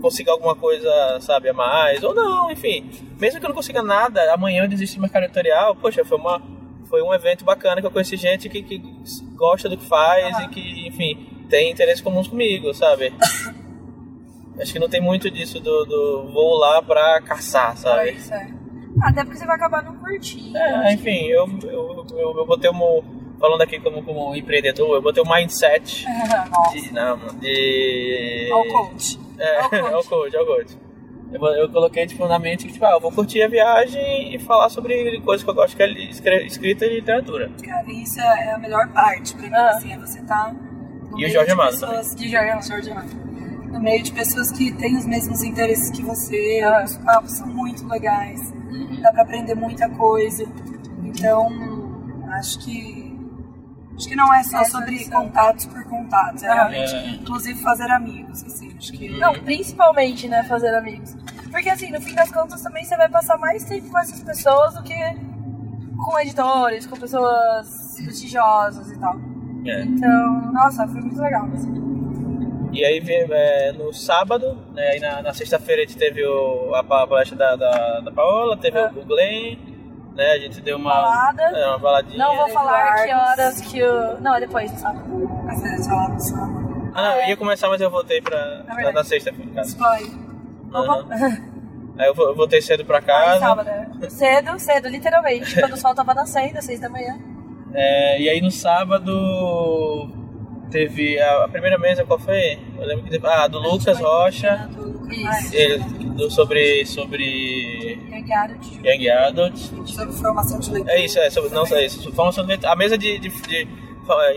consiga alguma coisa, sabe, a mais, ou não, enfim. Mesmo que eu não consiga nada, amanhã eu desisto do mercado editorial, poxa, foi, uma, foi um evento bacana que eu conheci gente que, que gosta do que faz e que, enfim, tem interesses comuns comigo, sabe? Acho que não tem muito disso do, do vou lá pra caçar, sabe? Isso, é. Até porque você vai acabar não curtindo. É, enfim, eu, eu, eu, eu botei um. Falando aqui como, como empreendedor, eu botei um mindset Nossa. de. Não, de. Ao coach. É, Ao coach. é o coach, é o coach. Eu, eu coloquei tipo, na mente que tipo, ah, eu vou curtir a viagem e falar sobre coisas que eu gosto, que é escrita e literatura. Cara, isso é a melhor parte pra mim, Ah. assim, é você tá no E o meio Jorge de Amado pessoas E Jorge Amado. Jorge Amado. No meio de pessoas que têm os mesmos interesses que você, Ah. os papos são muito legais, dá pra aprender muita coisa. Então, acho que acho que não é só Essa sobre contatos por contatos, é realmente, É. inclusive fazer amigos, assim, acho que Não, principalmente, né, fazer amigos. Porque assim, no fim das contas também você vai passar mais tempo com essas pessoas do que com editores, com pessoas prestigiosas e tal. É. Então, nossa, foi muito legal. assim. E aí é, no sábado, né, aí na, na sexta-feira a gente teve o, a pa- palestra da, da, da Paola, teve Ah. o Glenn, né? A gente deu uma. Balada. É, uma baladinha. Não vou falar que horas que o. Não, é depois, sabe? às vezes falar no sábado. Ah, não, eu ia começar, mas eu voltei pra. É na, sexta, por casa. Spoiler. Aham. Aí eu, vo- eu voltei cedo pra Aí, casa. sábado, é. Cedo, cedo, literalmente. Quando o sol tava nascendo, às seis da manhã. É, e aí no sábado teve a, a primeira mesa, qual foi? Eu lembro que teve. Ah, do Lucas Rocha. Isso. Ele, do, sobre. sobre. Young Adult. Young Adult. Sobre formação de leitura. É isso, é, sobre, não, é isso. sobre Formação de. A mesa de, de, de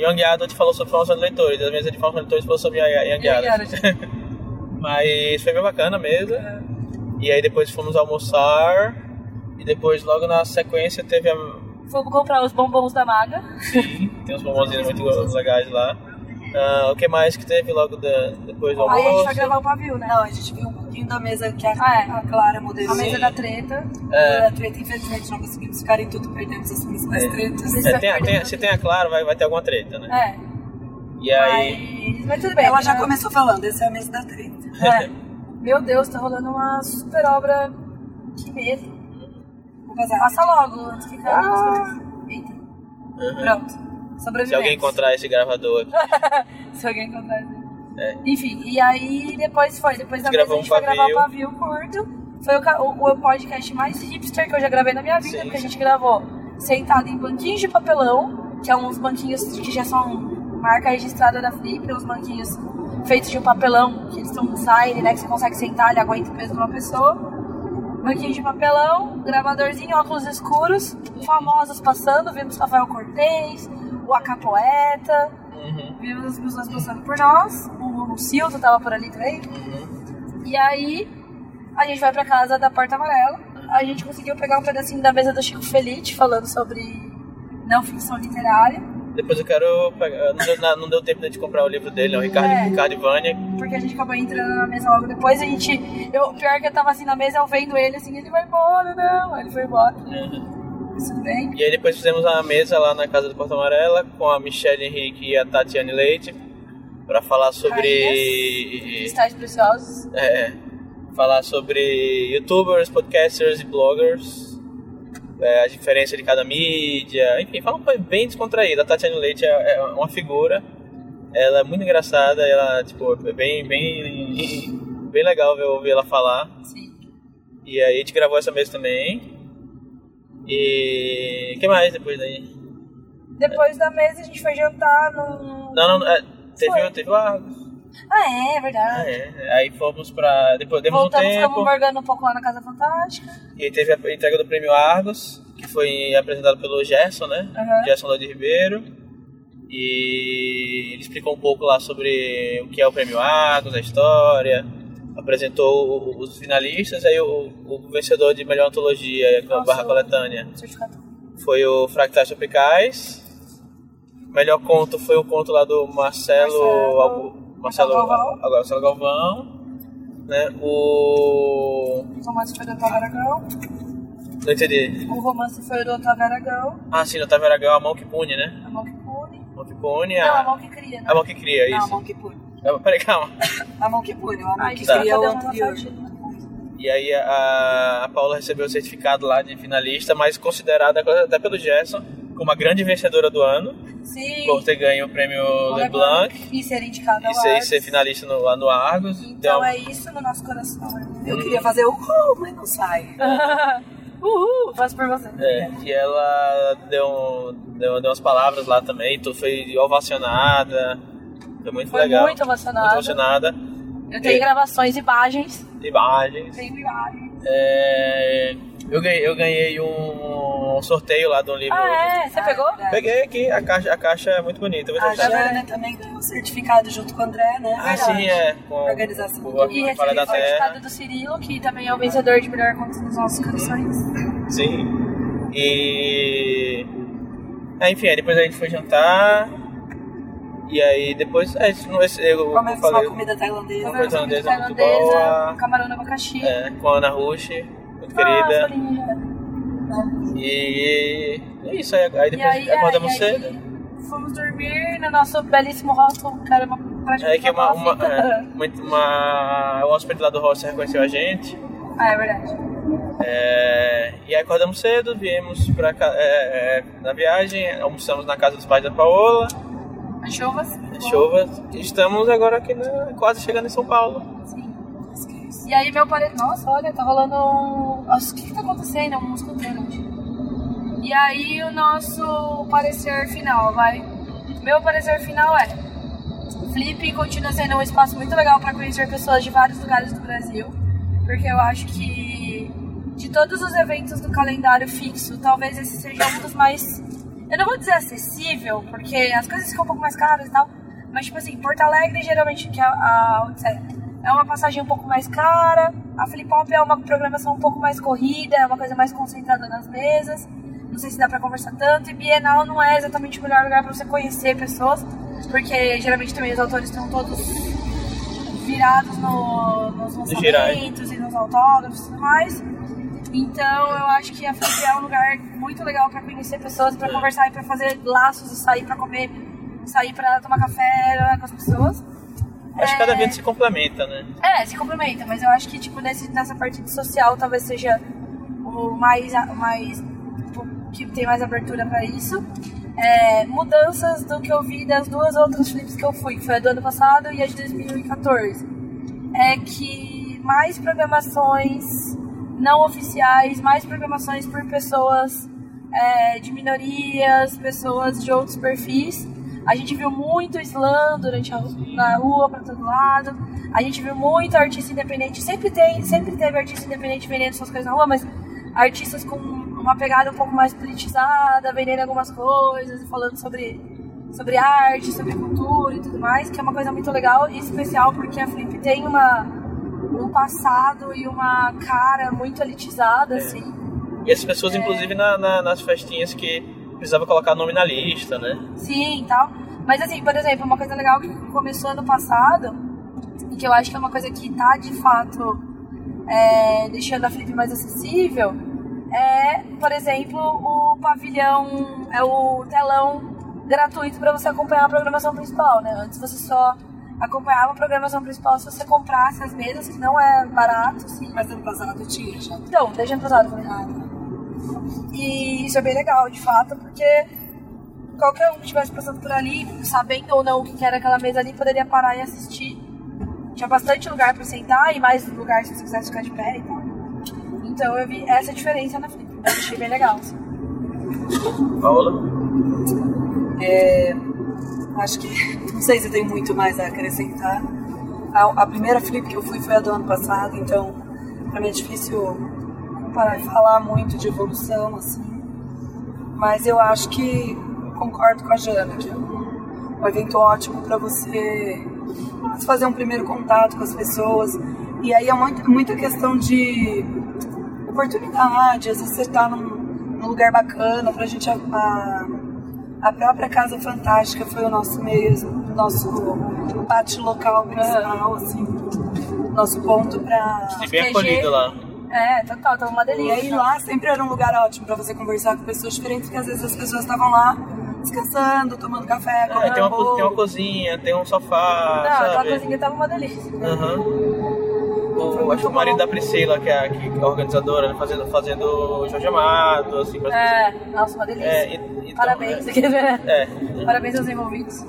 Young Adult falou sobre formação de leitores, a mesa de formação de leitores falou sobre Young Young Adult. Mas foi bem bacana a mesa. E aí depois fomos almoçar. E depois, logo na sequência, teve a. Fomos comprar os bombons da maga. Sim, tem uns bombonzinhos muito legais lá. Ah, o que mais que teve logo da- depois do Aí a gente almoço? vai gravar o pavio, né? Não, a gente viu um pouquinho da mesa que a, Ah, é. a Clara moderou. A mesa da treta. É. A treta, infelizmente, não conseguimos ficar em tudo, perdemos as principais É. tretas. É, tem, tem se tem a Clara, vai, vai ter alguma treta, né? É. E aí. Mas, mas tudo bem. Ela já né? começou falando, essa é a mesa da treta. É. Meu Deus, tá rolando uma super obra. Que medo. Vou vazar. Passa logo, antes que caia as coisas. Eita. Uhum. Pronto. Se alguém encontrar esse gravador aqui. Se alguém encontrar. É. Enfim, e aí depois foi. Depois da mesa a gente foi gravar o pavio. curto. Foi o, o, podcast mais hipster que eu já gravei na minha vida, Sim. porque a gente gravou sentado em banquinhos de papelão, que é uns banquinhos que já são marca registrada da Flip, uns banquinhos feitos de um papelão, que eles são design, né? Que você consegue sentar, ele aguenta o peso de uma pessoa. Banquinho de papelão, gravadorzinho, óculos escuros, famosos passando, vimos Rafael Cortez, o Acapoeta, Uhum, vimos as pessoas passando por nós, o, o Silvio tava por ali também. uhum. E aí a gente vai pra casa da Porta Amarela. A gente conseguiu pegar um pedacinho da mesa do Chico Felite falando sobre não ficção literária, Depois eu quero pegar. Não deu, não deu tempo de comprar o livro dele, é o Ricardo, É. Ricardo Ivânia. porque a gente acabou entrando na mesa logo depois. A gente. Eu, pior que eu tava assim na mesa, eu vendo ele assim, ele vai embora, não. Ele foi embora. Mas Tudo bem. E aí depois fizemos a mesa lá na casa do Porta Amarela com a Michelle Henrique e a Tatiane Leite para falar sobre. Cristais preciosos. É, falar sobre youtubers, podcasters e bloggers. é, a diferença de cada mídia, enfim, fala uma bem descontraída. A Tatiane Leite é, é uma figura, ela é muito engraçada, ela tipo, é bem, bem, bem legal ver, ouvir ela falar. Sim. E aí a gente gravou essa mesa também. E o que mais depois daí? Depois da mesa a gente foi jantar num. Não, não, é, teve, teve o Argos. Ah, é, é verdade. é. Aí fomos pra. Depois demos um Voltamos, ficamos tempo. morgando um pouco lá na Casa Fantástica. E aí teve a entrega do prêmio Argos, que foi apresentado pelo Gerson, né? Aham. Gerson Lodi Ribeiro. E ele explicou um pouco lá sobre o que é o prêmio Argos, a história, apresentou os finalistas, aí o, o vencedor de melhor antologia a Nossa, barra coletânea foi o Fractais Tropicais. Melhor conto foi o conto lá do Marcelo Marcelo- Albu- Marcelo Galvão. Galvão. Marcelo Galvão. Né? O. O romance foi do Otávio Aragão. Não entendi. O romance foi do Otávio Aragão. Ah, sim, no Otávio Aragão, a mão que pune, né? A mão que pune. A mão que pune, Não, a a, mão que cria, né? a mão que cria, Não, a isso. mão que pune. Ah, Peraí, calma. A mão que pune, a mão que desculpa, cria é o anterior. E aí a, a Paula recebeu o certificado lá de finalista, mas considerada até pelo Gerson como a grande vencedora do ano, Sim. por ter ganho o prêmio O LeBlanc E ser indicada e ao ser, Arts. ser finalista no, lá no Argos. Então Então, é isso no nosso coração. Eu queria fazer o uh, mas não sai. Uhul, faço por você. é, e ela deu, um- deu, deu umas palavras lá também, tu foi ovacionada, foi muito Foi legal. muito emocionada. Muito emocionada. Eu tenho É. gravações, imagens. Imagens. Tenho imagens. É, eu, ganhei, eu ganhei um sorteio lá de um livro. Ah, é? Você pegou? verdade. Peguei aqui, a caixa, a caixa é muito bonita. eu vou A. Jana também ganhou o certificado junto com o André, né? Ah, sim, é. Com Organização. com a E recebi Fora o certificado do Cirilo, que também é o vencedor de melhor conto dos nossos corações. Sim. E. É, enfim, aí depois a gente foi jantar. E aí depois. É, esse- no- esse, eu Comemos falei. uma comida tailandesa. Comemos uma comida tailandesa muito boa. camarão no abacaxi. É, com a Ana Rush, muito Ah, querida. folhinha. E. É isso, aí, aí E depois aí, é, acordamos e aí cedo. Fomos dormir no nosso belíssimo hostel, que era uma praticamente Aí que uma, uma, é, uma, uma, o hóspede lá do hostel reconheceu a gente. Ah, é verdade. É, e aí acordamos cedo, viemos pra, é, é, na viagem, almoçamos na casa dos pais da Paola, As chuvas. chuva, e estamos agora aqui na- quase chegando em São Paulo. Sim. E aí meu parente, nossa, olha, tá rolando um... O que que tá acontecendo? É um moscoteiro. E aí o nosso parecer final, vai. Meu parecer final é... Flip continua sendo um espaço muito legal para conhecer pessoas de vários lugares do Brasil. Porque eu acho que de todos os eventos do calendário fixo, talvez esse seja um dos mais... Eu não vou dizer acessível, porque as coisas ficam um pouco mais caras e tal. Mas, tipo assim, Porto Alegre, geralmente, que é a, é uma passagem um pouco mais cara. A Flip Hop é uma programação um pouco mais corrida, é uma coisa mais concentrada nas mesas. Não sei se dá pra conversar tanto. E Bienal não é exatamente o melhor lugar pra você conhecer pessoas, porque geralmente também os autores estão todos virados no, nos lançamentos e nos autógrafos e tudo mais. Então eu acho que a Flip é um lugar muito legal pra conhecer pessoas, pra conversar e pra fazer laços e sair pra comer, sair pra tomar café com as pessoas. Acho que cada É. evento se complementa, né? É, se complementa, mas eu acho que tipo nesse, nessa parte de social talvez seja o mais, mais tipo, que tem mais abertura pra isso. É, mudanças do que eu vi das duas outras flips que eu fui, que foi a do ano passado e a de 2014. É que mais programações não oficiais, mais programações por pessoas é, de minorias, pessoas de outros perfis. A gente viu muito slam durante a, na rua para todo lado. A gente viu muito artista independente. Sempre tem, sempre teve artista independente vendendo suas coisas na rua, mas artistas com uma pegada um pouco mais politizada, vendendo algumas coisas, falando sobre sobre arte, sobre cultura e tudo mais, que é uma coisa muito legal e especial porque a Flip tem uma um passado e uma cara muito elitizada, assim. E essas pessoas, inclusive, na, na- nas festinhas que precisava colocar nome na lista, né? Sim, tal. Mas assim, por exemplo, uma coisa legal que começou ano passado e que eu acho que é uma coisa que tá de fato é, deixando a Flip mais acessível é, por exemplo, o pavilhão, é o telão gratuito para você acompanhar a programação principal, né? Antes você só acompanhava a programação principal se você comprasse as mesas, que não é barato, assim. Mas ano passado tinha já. Então, desde ano passado, eu falei, ah, tá. E isso é bem legal, de fato, porque qualquer um que estivesse passando por ali, sabendo ou não o que era aquela mesa ali, poderia parar e assistir. Tinha bastante lugar para sentar e mais lugar se você quisesse ficar de pé e tal. Então eu vi essa diferença na Flip. Eu achei bem legal. Assim. Paola? É, acho que não sei se tem muito mais a acrescentar. A, a primeira flip que eu fui foi a do ano passado, então pra mim é difícil comparar, falar muito de evolução assim. Mas eu acho que concordo com a Jana que é um, evento ótimo para você fazer um primeiro contato com as pessoas E aí é muito, muita questão de oportunidade, às vezes você tá num, num lugar bacana, pra gente a, a, própria Casa Fantástica foi o nosso meio, o nosso pátio local principal, assim, nosso ponto pra... E bem acolhido lá. É, total, tava uma E delícia. aí lá sempre era um lugar ótimo pra você conversar com pessoas diferentes, porque às vezes as pessoas estavam lá descansando, tomando café, É, comendo tem, uma, tem uma cozinha, tem um sofá, Não, aquela sabe? cozinha tava uma delícia. Aham. O, acho que o marido da Priscila, que é a, que é a organizadora, fazendo, fazendo Jorge Amado, assim, pra É, nossa, uma delícia. É, e- então, Parabéns. É, é. Parabéns aos envolvidos.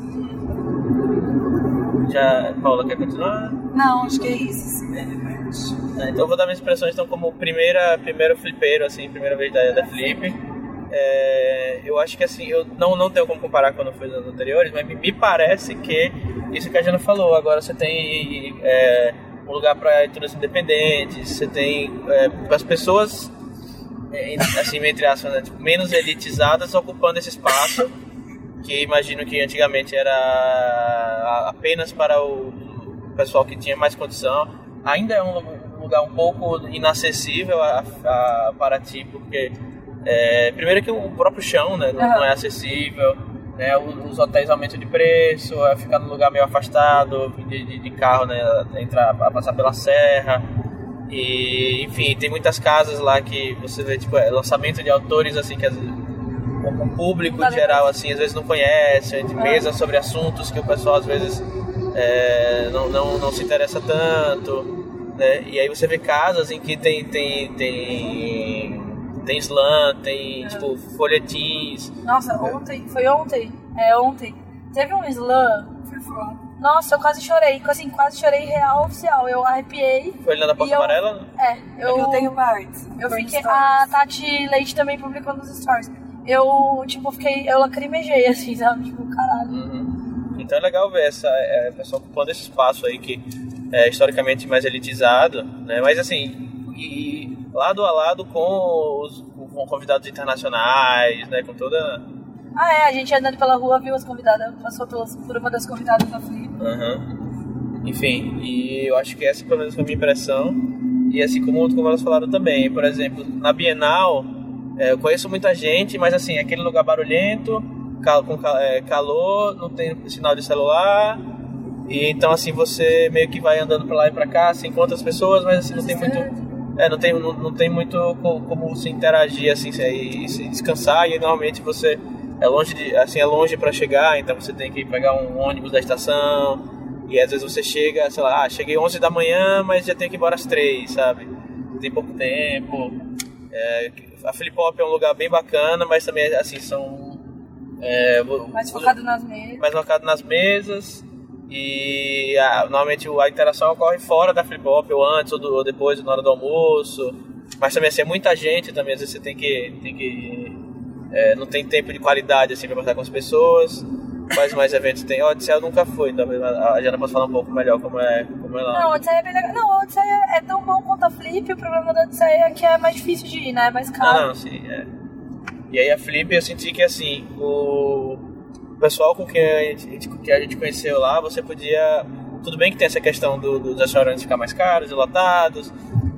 Já, Paula, quer continuar? Não, acho que é isso, repente. É, então eu vou dar minhas impressões então como primeira primeiro flipeiro assim primeira vez da, da flip É, eu acho que assim eu não não tenho como comparar quando foi anos anteriores mas me, me parece que isso que a Jana falou agora você tem é, um lugar para editoras independentes você tem é, as pessoas é, assim entre aspas né, tipo, menos elitizadas ocupando esse espaço que imagino que antigamente era apenas para o pessoal que tinha mais condição. Ainda é um lu- lugar um pouco inacessível a, a Paraty, porque é, primeiro que o próprio chão né, não, não é acessível, né, os, hotéis aumentam de preço, é ficar num lugar meio afastado de, de, de carro, né, entrar, passar pela serra. E, enfim, tem muitas casas lá que você vê, tipo, é, lançamento de autores, assim, que o o público em geral, assim, às vezes não conhece, de mesas sobre assuntos que o pessoal, às vezes, é, não, não, não se interessa tanto, né? E aí você vê casas em que tem, tem, tem, tem slam, tem, tipo, folhetins, Nossa, ontem, foi ontem? É, ontem. Teve um slam. Foi foda. Nossa, eu quase chorei, assim, quase chorei real oficial. Eu arrepiei. foi ali na Porta eu- Amarela, É, eu, Eu, tenho partes. Eu fiquei. A. Tati Leite também publicou nos stories. Eu, tipo, fiquei. Eu lacrimejei, assim, sabe? Tipo, caralho. Uhum. Então é legal ver essa é, pessoa ocupando esse espaço aí que é historicamente mais elitizado, né? Mas assim, e lado a lado com os com convidados internacionais, né? Com toda. Ah, é, a gente andando pela rua viu as convidadas, passou pelas, por uma das convidadas da Flip. Uhum. Enfim, e eu acho que essa pelo menos foi a minha impressão. E assim como, como elas falaram também, por exemplo, na Bienal, é, eu conheço muita gente, mas assim, aquele lugar barulhento, cal- com é, calor, não tem sinal de celular. E então assim, você meio que vai andando pra lá e pra cá, se encontra as pessoas, mas assim, não tem muito. É, não tem, não, não tem muito co- como se interagir assim e, e se descansar e normalmente você é longe de, assim é longe para chegar, então você tem que pegar um ônibus da estação e às vezes você chega, sei lá, ah, cheguei 11 da manhã, mas já tenho que ir embora às 3, sabe? Tem pouco tempo. É, a Flip Hop é um lugar bem bacana, mas também assim são é, Mais focado nas mesas. mais focado nas mesas e a- normalmente a interação ocorre fora da flip hop ou antes ou, do- ou depois na hora do almoço mas também assim, é muita gente também às vezes você tem que tem que é, não tem tempo de qualidade assim para conversar com as pessoas quais mais eventos tem Odisseia nunca foi então a Jana pode falar um pouco melhor como é como é lá Não, Odisseia é bem legal. Não, Odisseia é tão bom quanto a Flip. O problema da Odisseia é que é mais difícil de ir, né? É mais caro. não, sim, é. E aí a Flip eu senti que assim, o pessoal com quem a gente, que a gente conheceu lá, você podia. Tudo bem que tem essa questão do- dos restaurantes ficar mais caros e lotados,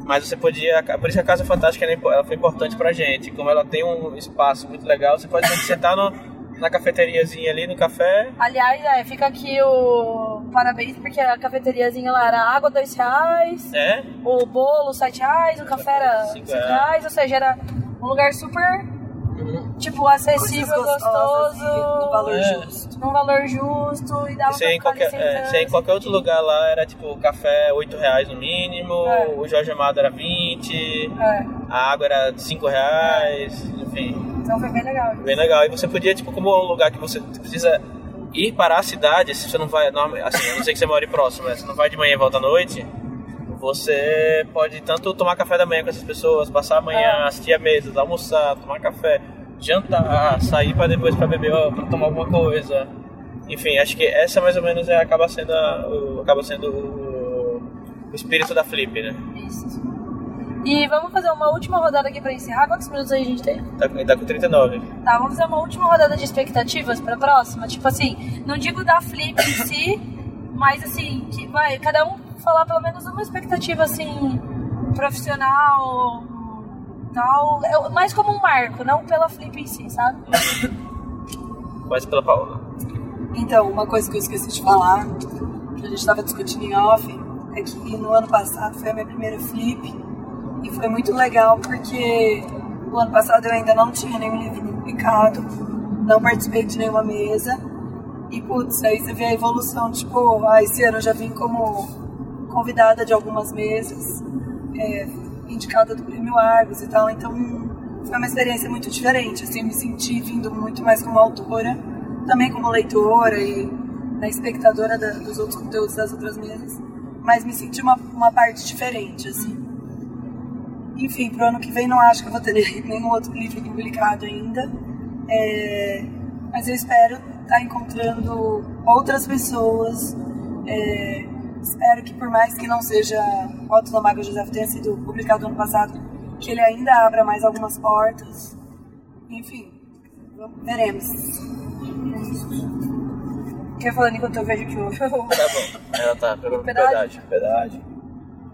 mas você podia. Por isso a Casa Fantástica ela é ela foi importante pra gente. Como ela tem um espaço muito legal, você pode sentar no, na cafeteriazinha ali, no café. Aliás, é, fica aqui o parabéns, porque a cafeteriazinha lá era água, dois reais. É, O bolo, sete reais. O café era cinco reais. Ou seja, era um lugar super, tipo, acessível, gostoso. no valor É. justo. num valor justo e dava Se pra em, qualquer, é, sentando. se em qualquer outro lugar lá era tipo café 8 reais no mínimo, É. o Jorge Amado era 20, É, a água era 5 reais, enfim. então foi bem legal. Bem legal. E você podia, tipo, como é um lugar que você precisa ir para a cidade, se você não vai, não, assim, a não ser que você more próximo, né? Você não vai de manhã e volta à noite, você pode tanto tomar café da manhã com essas pessoas, passar a manhã, É. assistir a mesa, almoçar, tomar café, jantar, sair para depois para beber, para tomar alguma coisa. Enfim, acho que essa mais ou menos é, acaba sendo, a- o, acaba sendo o, o espírito da Flip, né? Isso. E vamos fazer uma última rodada aqui pra encerrar. Quantos minutos aí a gente tem? Tá, com- tá com 39. Tá, vamos fazer uma última rodada de expectativas pra próxima. Tipo assim, não digo da Flip em si, mas assim, que vai, cada um falar pelo menos uma expectativa assim profissional tal, é mais como um marco, não pela Flip em si, sabe? Mais pela Paula. Então, uma coisa que eu esqueci de falar, que a gente estava discutindo em off, é que no ano passado foi a minha primeira flip e foi muito legal porque o ano passado eu ainda não tinha nenhum livro publicado, não participei de nenhuma mesa e putz, aí você vê a evolução, tipo, ah, esse ano eu já vim como convidada de algumas mesas, é, indicada do Prêmio Argos e tal, então foi uma experiência muito diferente, assim, eu me senti vindo muito mais como autora, também como leitora e né, espectadora da, dos outros conteúdos das outras mesas, mas me senti uma, uma parte diferente, assim. Enfim, pro ano que vem não acho que eu vou ter nenhum outro livro publicado ainda, é, mas eu espero estar tá encontrando outras pessoas, é, espero que por mais que não seja Otto da Maga José tenha sido publicado ano passado, que ele ainda abra mais algumas portas. Enfim, veremos. Quer falar enquanto eu vejo que o. Tá bom. Ela tá pegando pedágio. pedágio.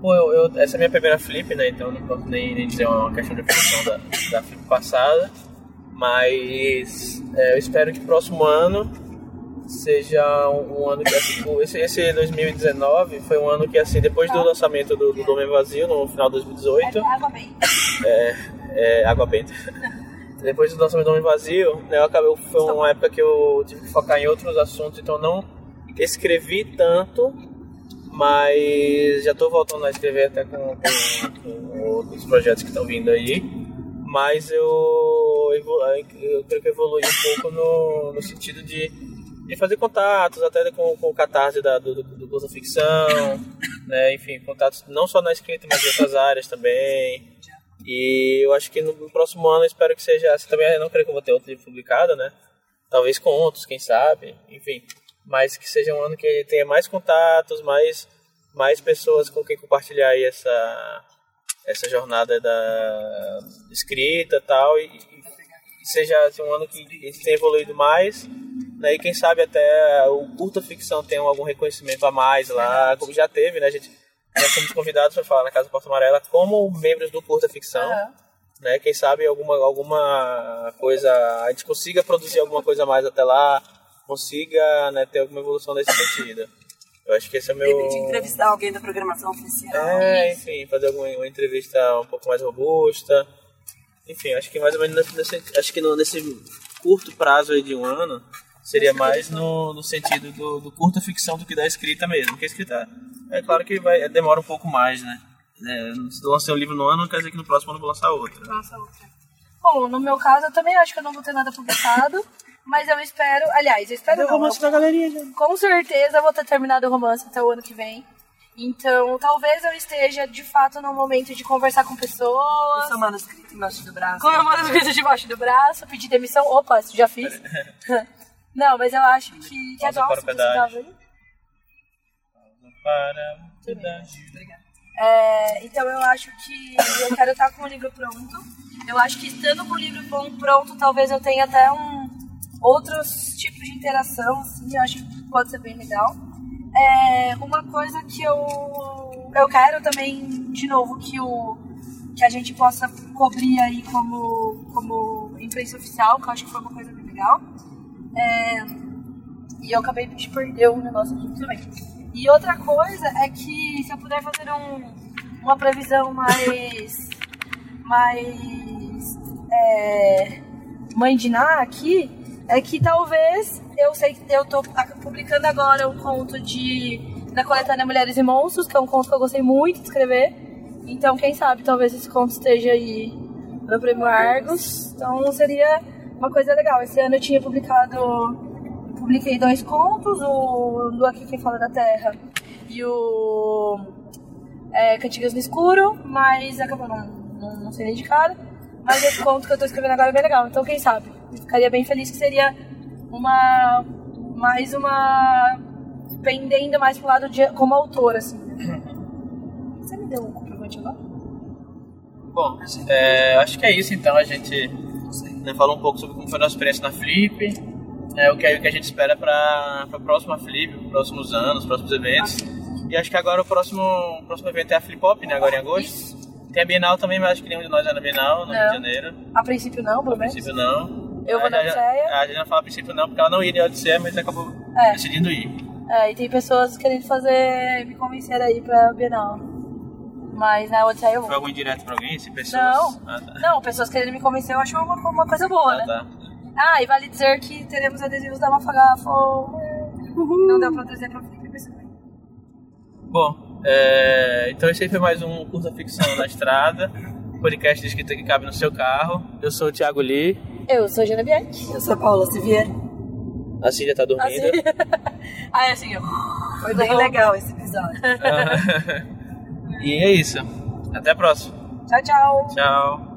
Pô, eu, eu, essa é a minha primeira flip, né? Então não posso nem, nem dizer uma questão de evolução da, da flip passada. Mas é, eu espero que próximo ano seja um, um ano que assim, esse, esse 2019 foi um ano que assim depois do lançamento do, do Vazio no final de 2018 é é, é água benta. Depois do lançamento do Domínio Vazio né, eu acabei, foi uma época que eu tive que focar em outros assuntos então não escrevi tanto mas já estou voltando a escrever até com, com, com outros projetos que estão vindo aí. Mas eu, eu creio que evolui um pouco no, no sentido de de fazer contatos, até com, com o catarse da, do, do curso ficção, né? enfim, contatos não só na escrita, mas em outras áreas também. E eu acho que no próximo ano eu espero que seja. Assim, também não creio que eu vou ter outro livro publicado, né? Talvez contos, quem sabe, enfim. Mas que seja um ano que tenha mais contatos, mais, mais pessoas com quem compartilhar essa, essa jornada da escrita tal, e tal. Seja assim, um ano que tenha evoluído mais né? E quem sabe até o curta ficção tem algum reconhecimento a mais lá, como já teve, né? A gente, nós somos convidados para falar na Casa Porta Amarela como membros do curta ficção. Uhum. Né? Quem sabe alguma, alguma coisa, a gente consiga produzir alguma coisa a mais até lá, consiga né, ter alguma evolução nesse sentido. Eu acho que esse é o meu. De entrevistar alguém da programação oficial. É, enfim, fazer alguma uma entrevista um pouco mais robusta. Enfim, acho que mais ou menos nesse, acho que no, nesse curto prazo aí de um ano, seria mais no, no sentido do, do curta ficção do que da escrita mesmo, porque a escrita é claro que vai, demora um pouco mais, né? É, se eu lancei um livro no ano, não quer dizer que no próximo ano eu vou lançar outro. Lança outra. Bom, no meu caso, eu também acho que eu não vou ter nada publicado, mas eu espero, aliás, eu espero não. romance da galeria já. Com certeza eu vou ter terminado o romance até o ano que vem. Então, talvez eu esteja de fato no momento de conversar com pessoas. Com seu manuscrito embaixo do braço. Com meu manuscrito debaixo do braço, pedir demissão. Opa, já fiz. Não, mas eu acho que. Quer Pausa para o pedágio. Para o pedágio. É, então eu acho que eu quero estar com o livro pronto. Eu acho que estando com o livro pronto, talvez eu tenha até um outros tipos de interação, assim, eu acho que pode ser bem legal. É, uma coisa que eu eu quero também, de novo, que o que a gente possa cobrir aí como como imprensa oficial, que eu acho que foi uma coisa bem legal. É, e eu acabei de perder um negócio aqui também. E outra coisa é que se eu puder fazer um, uma previsão mais. mais. É, mãe de Ná aqui, é que talvez eu sei que eu tô publicando agora um conto de da coletânea Mulheres e Monstros, que é um conto que eu gostei muito de escrever. Então, quem sabe, talvez esse conto esteja aí no Prêmio Argos. Então, seria uma coisa legal. Esse ano eu tinha publicado. Publiquei dois contos, o do Aqui Quem Fala da Terra e o é, Cantigas no Escuro, mas acabou não, não, não sendo indicado. Mas esse conto que eu tô escrevendo agora é bem legal, então quem sabe? Ficaria bem feliz que seria uma. mais uma. pendendo mais pro lado de como autora, assim. Você me deu um comprovante agora? Bom, é, acho que é isso então. A gente né, falou um pouco sobre como foi a nossa experiência na Flip, né, o, que, o que a gente espera para a próxima Flip, próximos anos, próximos eventos. E acho que agora o próximo, o próximo evento é a Flip Hop, né? Agora em agosto. Tem a Bienal também, mas acho que nenhum de nós é na Bienal, no Rio Não. de Janeiro. A princípio não, pelo A menos. princípio não. Eu vou A na Odisseia. A Jana fala a princípio não, porque ela não iria na Odisseia, mas acabou É. decidindo ir. É, e tem pessoas querendo fazer, me convencer aí pra Bienal. Mas na Odisseia eu Foi vou. algum indireto pra alguém? Se pessoas... Não, Ah, tá. não, pessoas querendo me convencer eu acho uma, uma coisa boa, Ah, né? tá. Ah, e vale dizer que teremos adesivos da Mafagafo. Não deu pra trazer pra Felipe perceber. Bom, é, então esse aí foi mais um curta ficção na estrada. Podcast de escrita que cabe no seu carro. Eu sou o Thiago Lee. Eu sou a Jana Bianchi. Eu sou a Paula Sivier. A Cília tá dormindo. Assim. ah, é assim, ó. Foi bem legal esse episódio. e é isso. Até a próxima. Tchau, tchau. Tchau.